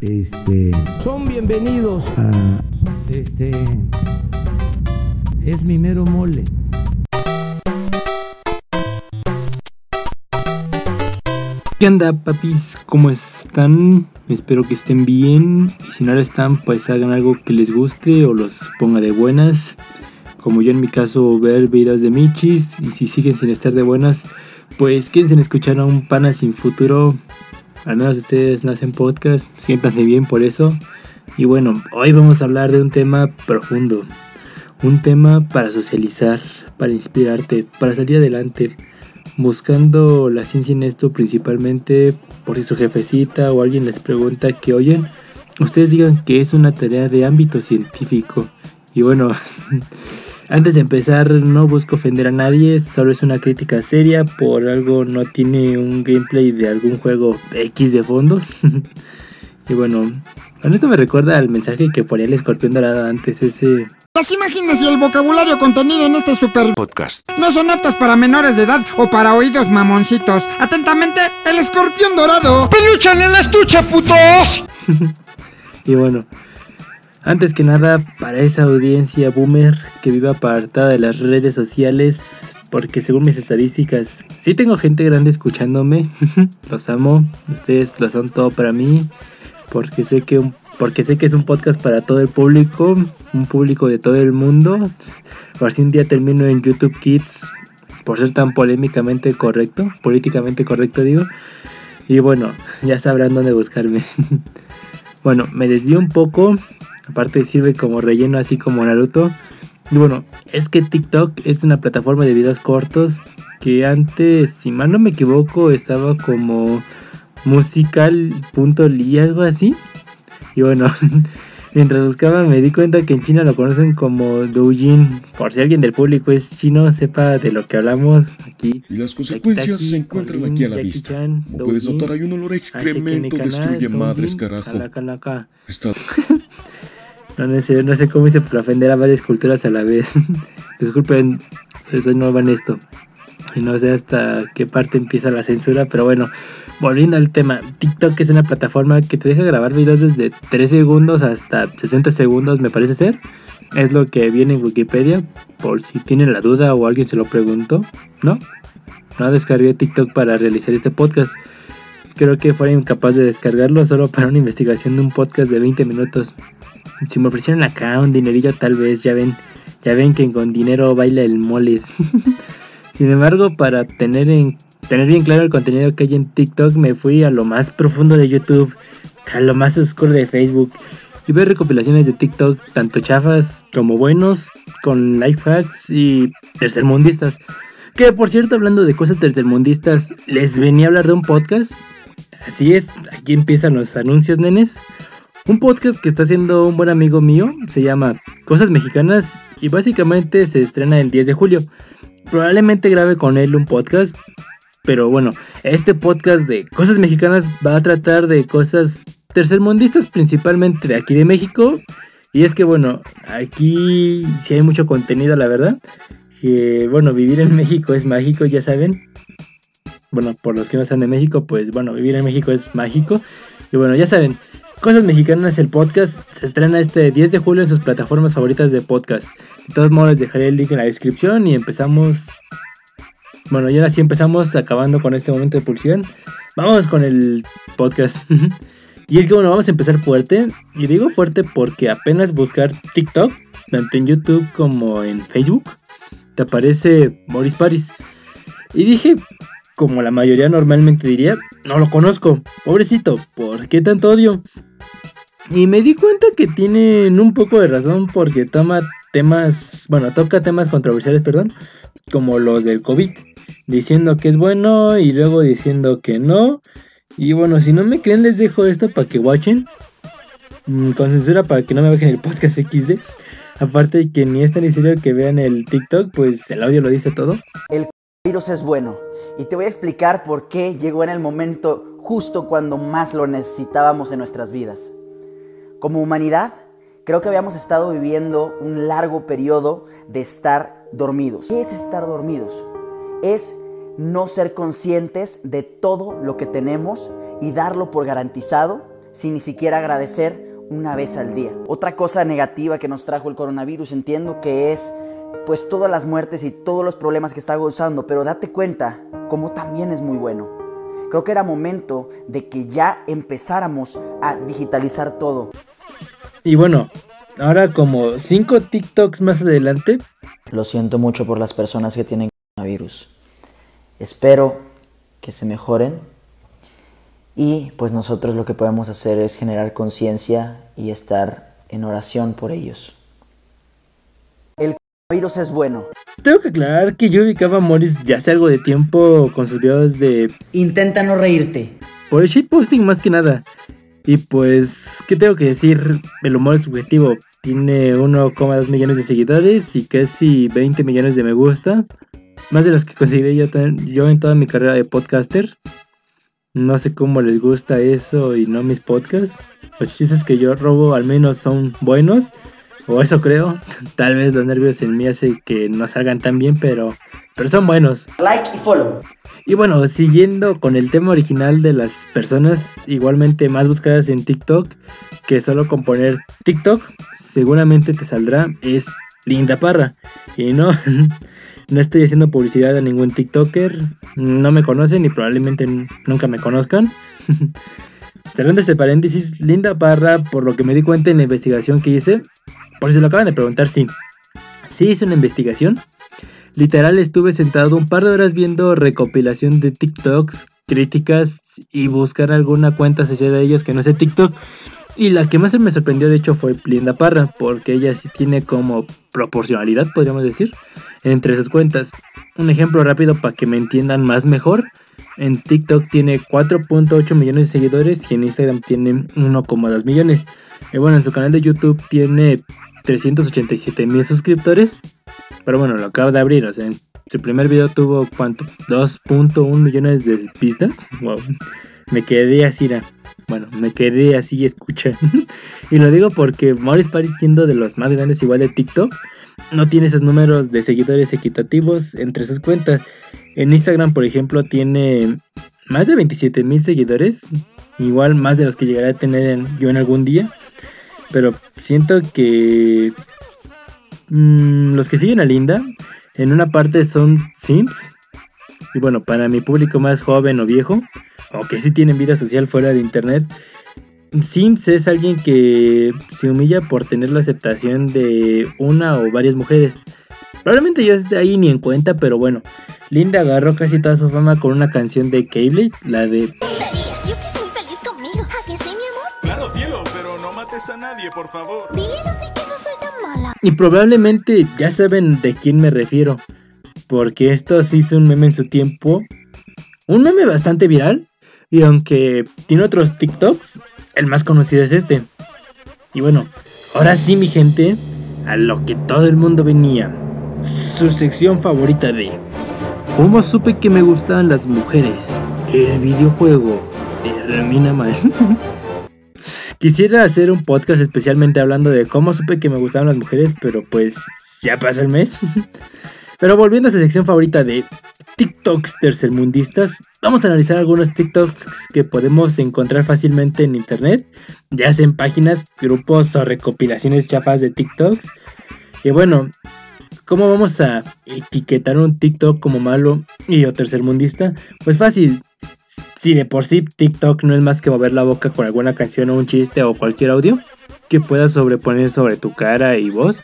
Este. Son bienvenidos a. Este. Es mi mero mole. ¿Qué onda, papis? ¿Cómo están? Espero que estén bien. Y si no lo están, pues hagan algo que les guste o los ponga de buenas. Como yo en mi caso, ver videos de Michis. Y si siguen sin estar de buenas, pues quédense en escuchar a un pana sin futuro. Al menos ustedes no hacen podcast. Siéntanse bien por eso. Y bueno, hoy vamos a hablar de un tema profundo. Un tema para socializar, para inspirarte, para salir adelante buscando la ciencia en esto principalmente por si su jefecita o alguien les pregunta que oyen, ustedes digan que es una tarea de ámbito científico. Y bueno, antes de empezar no busco ofender a nadie, solo es una crítica seria, por algo no tiene un gameplay de algún juego X de fondo. y bueno, esto me recuerda al mensaje que ponía el escorpión dorado antes, ese las imágenes y el vocabulario contenido en este super podcast no son aptas para menores de edad o para oídos mamoncitos. Atentamente, el escorpión dorado. ¡Peluchan en la estucha, putos! y bueno, antes que nada, para esa audiencia boomer que vive apartada de las redes sociales, porque según mis estadísticas, sí tengo gente grande escuchándome, los amo, ustedes lo son todo para mí, porque sé que porque sé que es un podcast para todo el público, un público de todo el mundo. Por si un día termino en YouTube Kids, por ser tan polémicamente correcto, políticamente correcto digo. Y bueno, ya sabrán dónde buscarme. bueno, me desvío un poco, aparte sirve como relleno así como Naruto. Y bueno, es que TikTok es una plataforma de videos cortos que antes, si mal no me equivoco, estaba como musical.ly, algo así. Y bueno, mientras buscaba me di cuenta que en China lo conocen como Doujin. Por si alguien del público es chino, sepa de lo que hablamos aquí. Y las consecuencias se encuentran aquí a la vista. Como puedes notar, hay un olor a excremento, destruye madres, carajo. Está... no, sé, no sé cómo hice para ofender a varias culturas a la vez. Disculpen, soy nueva en esto. Y no sé hasta qué parte empieza la censura, pero bueno, volviendo al tema, TikTok es una plataforma que te deja grabar videos desde 3 segundos hasta 60 segundos, me parece ser. Es lo que viene en Wikipedia, por si tienen la duda o alguien se lo preguntó. ¿No? No descargué TikTok para realizar este podcast. Creo que fuera incapaz de descargarlo solo para una investigación de un podcast de 20 minutos. Si me ofrecieron acá un dinerillo, tal vez, ya ven, ya ven que con dinero baila el moles. Sin embargo, para tener en tener bien claro el contenido que hay en TikTok, me fui a lo más profundo de YouTube, a lo más oscuro de Facebook y ver recopilaciones de TikTok, tanto chafas como buenos, con life hacks y tercermundistas. Que por cierto, hablando de cosas tercermundistas, les venía a hablar de un podcast. Así es, aquí empiezan los anuncios, nenes. Un podcast que está haciendo un buen amigo mío, se llama Cosas Mexicanas y básicamente se estrena el 10 de julio. Probablemente grabe con él un podcast, pero bueno, este podcast de cosas mexicanas va a tratar de cosas tercermundistas, principalmente de aquí de México. Y es que bueno, aquí sí hay mucho contenido, la verdad. Que bueno, vivir en México es mágico, ya saben. Bueno, por los que no están de México, pues bueno, vivir en México es mágico. Y bueno, ya saben, Cosas Mexicanas, el podcast, se estrena este 10 de julio en sus plataformas favoritas de podcast. De todos modos, les dejaré el link en la descripción y empezamos bueno, y ahora sí empezamos acabando con este momento de pulsión. Vamos con el podcast. y es que bueno, vamos a empezar fuerte. Y digo fuerte porque apenas buscar TikTok, tanto en YouTube como en Facebook, te aparece Maurice Paris. Y dije, como la mayoría normalmente diría, no lo conozco. Pobrecito, ¿por qué tanto odio? Y me di cuenta que tienen un poco de razón porque toma temas, bueno, toca temas controversiales, perdón, como los del COVID diciendo que es bueno y luego diciendo que no. Y bueno, si no me creen, les dejo esto para que watchen. Mm, con censura para que no me bajen el podcast XD. Aparte de que ni es tan necesario que vean el TikTok, pues el audio lo dice todo. Virus es bueno y te voy a explicar por qué llegó en el momento justo cuando más lo necesitábamos en nuestras vidas. Como humanidad, creo que habíamos estado viviendo un largo periodo de estar dormidos. ¿Qué es estar dormidos? es no ser conscientes de todo lo que tenemos y darlo por garantizado sin ni siquiera agradecer una vez al día. Otra cosa negativa que nos trajo el coronavirus entiendo que es pues todas las muertes y todos los problemas que está gozando, pero date cuenta como también es muy bueno. Creo que era momento de que ya empezáramos a digitalizar todo. Y bueno, ahora como cinco TikToks más adelante. Lo siento mucho por las personas que tienen coronavirus. Espero que se mejoren y pues nosotros lo que podemos hacer es generar conciencia y estar en oración por ellos. Virus es bueno. Tengo que aclarar que yo ubicaba a Morris ya hace algo de tiempo con sus videos de... Intenta no reírte. Por el shitposting más que nada. Y pues, ¿qué tengo que decir? El humor es subjetivo. Tiene 1,2 millones de seguidores y casi 20 millones de me gusta. Más de los que conseguí yo, yo en toda mi carrera de podcaster. No sé cómo les gusta eso y no mis podcasts. Los chistes que yo robo al menos son buenos. O eso creo. Tal vez los nervios en mí hacen que no salgan tan bien, pero, pero son buenos. Like y follow. Y bueno, siguiendo con el tema original de las personas igualmente más buscadas en TikTok, que solo con poner TikTok seguramente te saldrá, es Linda Parra. Y no, No estoy haciendo publicidad a ningún TikToker. No me conocen y probablemente nunca me conozcan. Cerrando este paréntesis, Linda Parra, por lo que me di cuenta en la investigación que hice, por si lo acaban de preguntar, sí. Sí hice una investigación. Literal estuve sentado un par de horas viendo recopilación de TikToks, críticas y buscar alguna cuenta asociada a ellos que no sea TikTok. Y la que más me sorprendió de hecho fue Linda Parra, porque ella sí tiene como proporcionalidad, podríamos decir, entre sus cuentas. Un ejemplo rápido para que me entiendan más mejor. En TikTok tiene 4.8 millones de seguidores y en Instagram tiene 1,2 millones. Y bueno, en su canal de YouTube tiene 387 mil suscriptores. Pero bueno, lo acaba de abrir, o sea, su primer video tuvo cuánto? 2.1 millones de vistas. Wow. Me quedé así, bueno, me quedé así escucha. y lo digo porque Maurice Paris siendo de los más grandes igual de TikTok, no tiene esos números de seguidores equitativos entre sus cuentas. En Instagram, por ejemplo, tiene más de 27 mil seguidores, igual más de los que llegaré a tener yo en algún día. Pero siento que mm, los que siguen a Linda, en una parte son Sims. Y bueno, para mi público más joven o viejo, o que sí tienen vida social fuera de internet, Sims es alguien que se humilla por tener la aceptación de una o varias mujeres. Probablemente yo esté ahí ni en cuenta, pero bueno. Linda agarró casi toda su fama con una canción de Cable, la de... nadie, por favor. Dile a que no soy tan mala. Y probablemente ya saben de quién me refiero. Porque esto sí hizo un meme en su tiempo. Un meme bastante viral. Y aunque tiene otros TikToks, el más conocido es este. Y bueno, ahora sí mi gente, a lo que todo el mundo venía. Su sección favorita de ¿Cómo supe que me gustaban las mujeres? El videojuego termina mal. Quisiera hacer un podcast especialmente hablando de cómo supe que me gustaban las mujeres, pero pues ya pasó el mes. Pero volviendo a su sección favorita de TikToks tercermundistas, vamos a analizar algunos TikToks que podemos encontrar fácilmente en internet, ya sea en páginas, grupos o recopilaciones chafas de TikToks. Y bueno, ¿cómo vamos a etiquetar un TikTok como malo y o tercermundista? Pues fácil. Si de por sí TikTok no es más que mover la boca con alguna canción o un chiste o cualquier audio que pueda sobreponer sobre tu cara y voz,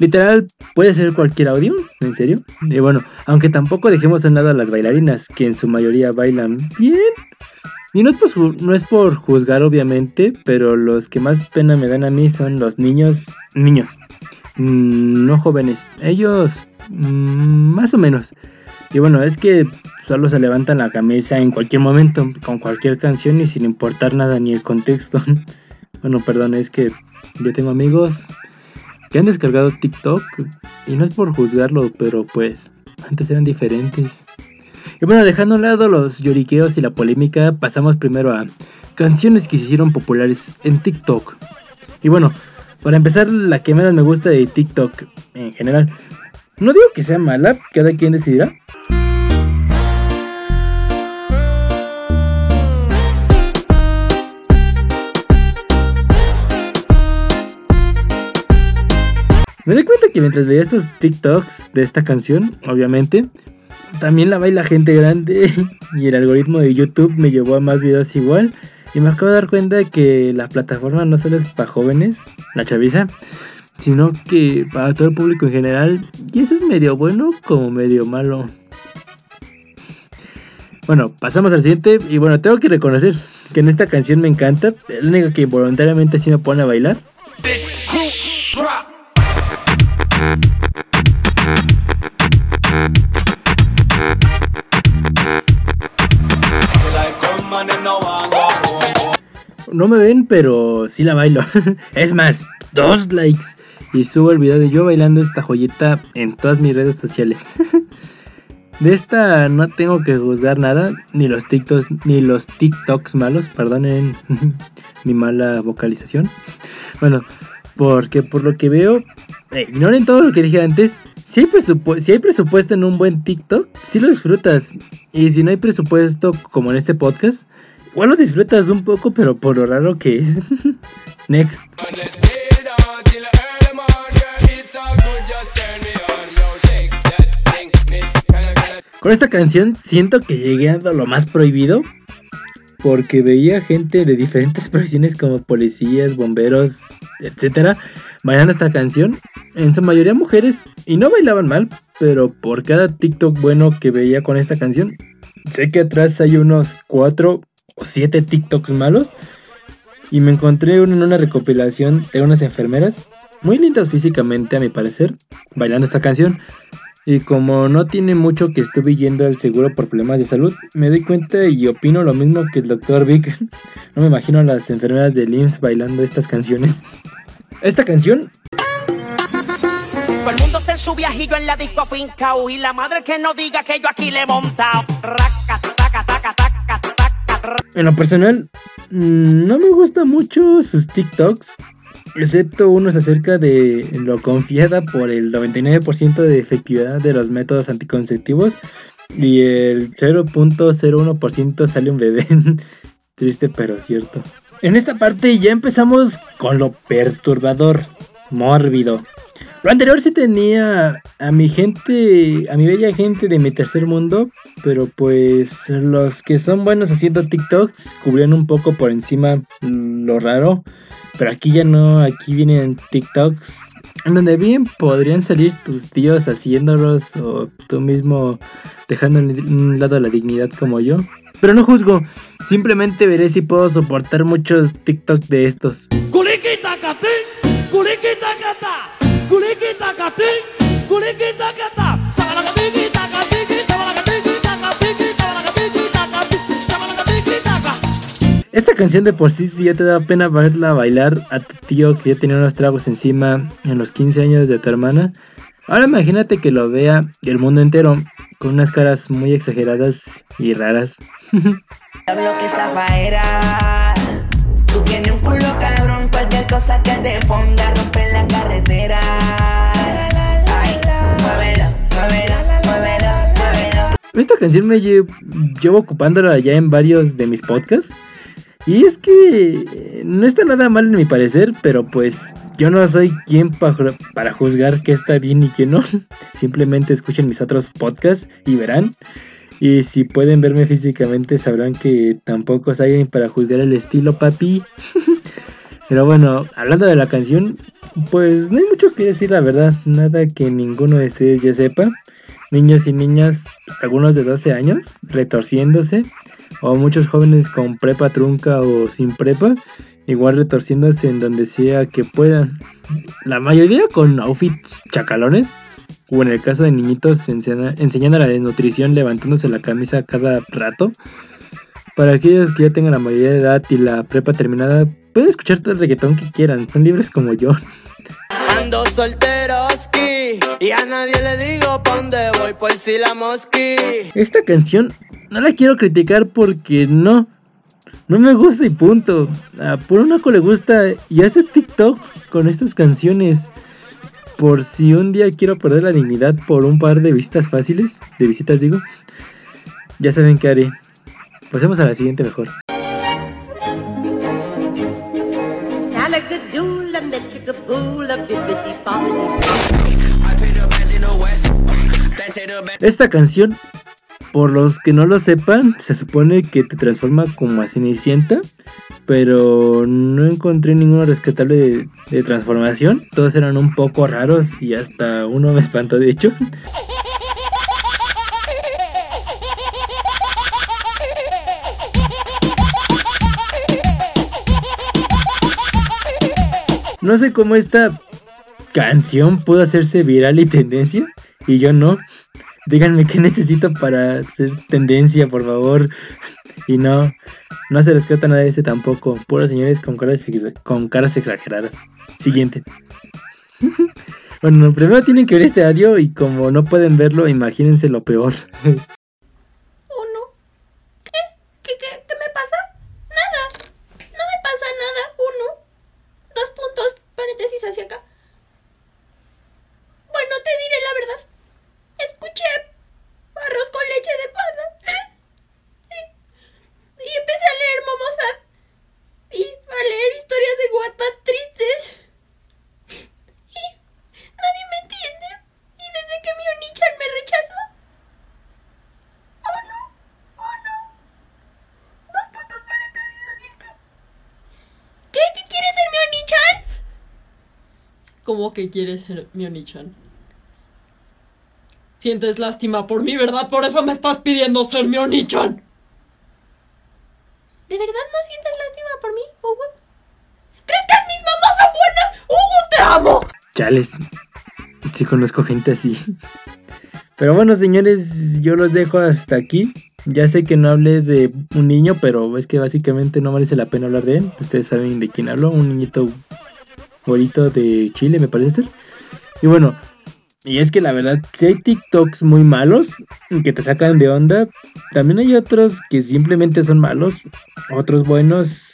Literal, puede ser cualquier audio, ¿en serio? Y bueno, aunque tampoco dejemos a lado a las bailarinas, que en su mayoría bailan bien. Y no es, por, no es por juzgar, obviamente, pero los que más pena me dan a mí son los niños, niños, mm, no jóvenes. Ellos, mm, más o menos. Y bueno, es que solo se levantan la camisa en cualquier momento, con cualquier canción y sin importar nada ni el contexto. bueno, perdón, es que yo tengo amigos que han descargado TikTok y no es por juzgarlo, pero pues antes eran diferentes. Y bueno, dejando a un lado los lloriqueos y la polémica, pasamos primero a canciones que se hicieron populares en TikTok. Y bueno, para empezar, la que menos me gusta de TikTok en general. No digo que sea mala, cada quien decidirá. Me di cuenta que mientras veía estos TikToks de esta canción, obviamente, también la baila gente grande y el algoritmo de YouTube me llevó a más videos igual. Y me acabo de dar cuenta de que la plataforma no solo es para jóvenes, la chaviza, sino que para todo el público en general. Y eso es medio bueno como medio malo. Bueno, pasamos al siguiente. Y bueno, tengo que reconocer que en esta canción me encanta. Es la única que voluntariamente sí me pone a bailar. No me ven, pero sí la bailo. es más, dos likes. Y subo el video de yo bailando esta joyita en todas mis redes sociales. de esta no tengo que juzgar nada, ni los TikToks, ni los TikToks malos, perdonen mi mala vocalización. Bueno, porque por lo que veo, eh, ignoren todo lo que dije antes. Si hay, si hay presupuesto en un buen TikTok, sí lo disfrutas. Y si no hay presupuesto, como en este podcast, igual lo disfrutas un poco, pero por lo raro que es. Next. Con esta canción siento que llegué a lo más prohibido porque veía gente de diferentes profesiones como policías, bomberos, etcétera, bailando esta canción. En su mayoría mujeres y no bailaban mal, pero por cada TikTok bueno que veía con esta canción, sé que atrás hay unos 4 o 7 TikToks malos. Y me encontré uno en una recopilación de unas enfermeras, muy lindas físicamente a mi parecer, bailando esta canción. Y como no tiene mucho que estuve yendo al seguro por problemas de salud, me doy cuenta y opino lo mismo que el doctor Vic. No me imagino a las enfermeras de LIMS bailando estas canciones. Esta canción todo el mundo está en su viajillo en la disco fincao y la madre que no diga que yo aquí le he montado. En lo personal, mm, no me gusta mucho sus TikToks, excepto unos acerca de lo confiada por el 99% de efectividad de los métodos anticonceptivos y el 0.01% sale un bebé. Triste pero cierto. En esta parte ya empezamos con lo perturbador, mórbido. Lo anterior sí tenía a mi gente, a mi bella gente de mi tercer mundo, pero pues los que son buenos haciendo TikToks cubrían un poco por encima lo raro. Pero aquí ya no, aquí vienen TikToks en donde bien podrían salir tus tíos haciéndolos o tú mismo dejando en un lado la dignidad como yo. Pero no juzgo, simplemente veré si puedo soportar muchos TikToks de estos. Esta canción de por sí, si ya te da pena verla bailar a tu tío que ya tenía unos tragos encima en los 15 años de tu hermana. Ahora imagínate que lo vea el mundo entero con unas caras muy exageradas y raras. Esta canción me llevo ocupándola ya en varios de mis podcasts. Y es que no está nada mal en mi parecer, pero pues yo no soy quien para juzgar qué está bien y qué no. Simplemente escuchen mis otros podcasts y verán. Y si pueden verme físicamente sabrán que tampoco soy alguien para juzgar el estilo papi. pero bueno, hablando de la canción, pues no hay mucho que decir la verdad. Nada que ninguno de ustedes ya sepa. Niños y niñas, algunos de 12 años, retorciéndose o muchos jóvenes con prepa trunca o sin prepa, igual retorciéndose en donde sea que puedan. La mayoría con outfits chacalones, o en el caso de niñitos enseñando la desnutrición levantándose la camisa cada rato. Para aquellos que ya tengan la mayoría de edad y la prepa terminada, pueden escuchar todo el reggaetón que quieran, son libres como yo. Ando y a nadie le digo pa' por si la mosqui. Esta canción no la quiero criticar porque no. No me gusta y punto. A Puro Naco le gusta y hace TikTok con estas canciones. Por si un día quiero perder la dignidad por un par de visitas fáciles, de visitas digo, ya saben qué haré. Pasemos a la siguiente mejor. Esta canción, por los que no lo sepan, se supone que te transforma como a Cenicienta, pero no encontré ninguno rescatable de, de transformación. Todos eran un poco raros y hasta uno me espantó de hecho. No sé cómo esta canción pudo hacerse viral y tendencia y yo no. Díganme qué necesito para hacer tendencia, por favor. Y no, no se rescata nada de ese tampoco. Puros señores con caras, con caras exageradas. Siguiente. bueno, primero tienen que ver este audio y como no pueden verlo, imagínense lo peor. ¿Cómo que quieres ser mi Onichan? Sientes lástima por mí, ¿verdad? Por eso me estás pidiendo ser mi Onichan. ¿De verdad no sientes lástima por mí, Hugo? ¿Crees que mis mamás son buenas? ¡Hugo, te amo! Chales. Sí conozco gente así. Pero bueno, señores, yo los dejo hasta aquí. Ya sé que no hablé de un niño, pero es que básicamente no merece la pena hablar de él. Ustedes saben de quién hablo, un niñito bonito de Chile, me parece ser. Y bueno, y es que la verdad, si hay TikToks muy malos que te sacan de onda, también hay otros que simplemente son malos, otros buenos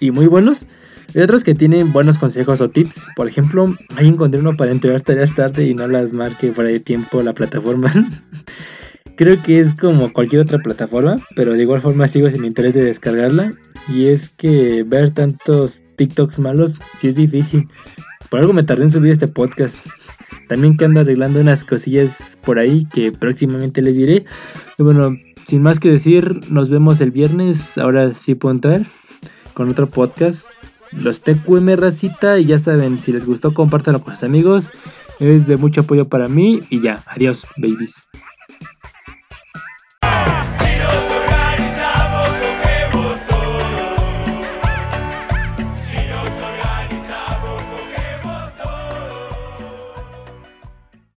y muy buenos. Hay otros que tienen buenos consejos o tips. Por ejemplo, ahí encontré uno para entregar tareas tarde y no las marque fuera de tiempo la plataforma. Creo que es como cualquier otra plataforma, pero de igual forma sigo sin interés de descargarla. Y es que ver tantos TikToks malos sí es difícil. Por algo me tardé en subir este podcast. También que ando arreglando unas cosillas por ahí que próximamente les diré. Y bueno, sin más que decir, nos vemos el viernes, ahora sí puntual, con otro podcast. Los TQM racita y ya saben, si les gustó compártanlo con sus amigos. Es de mucho apoyo para mí y ya, adiós, babies.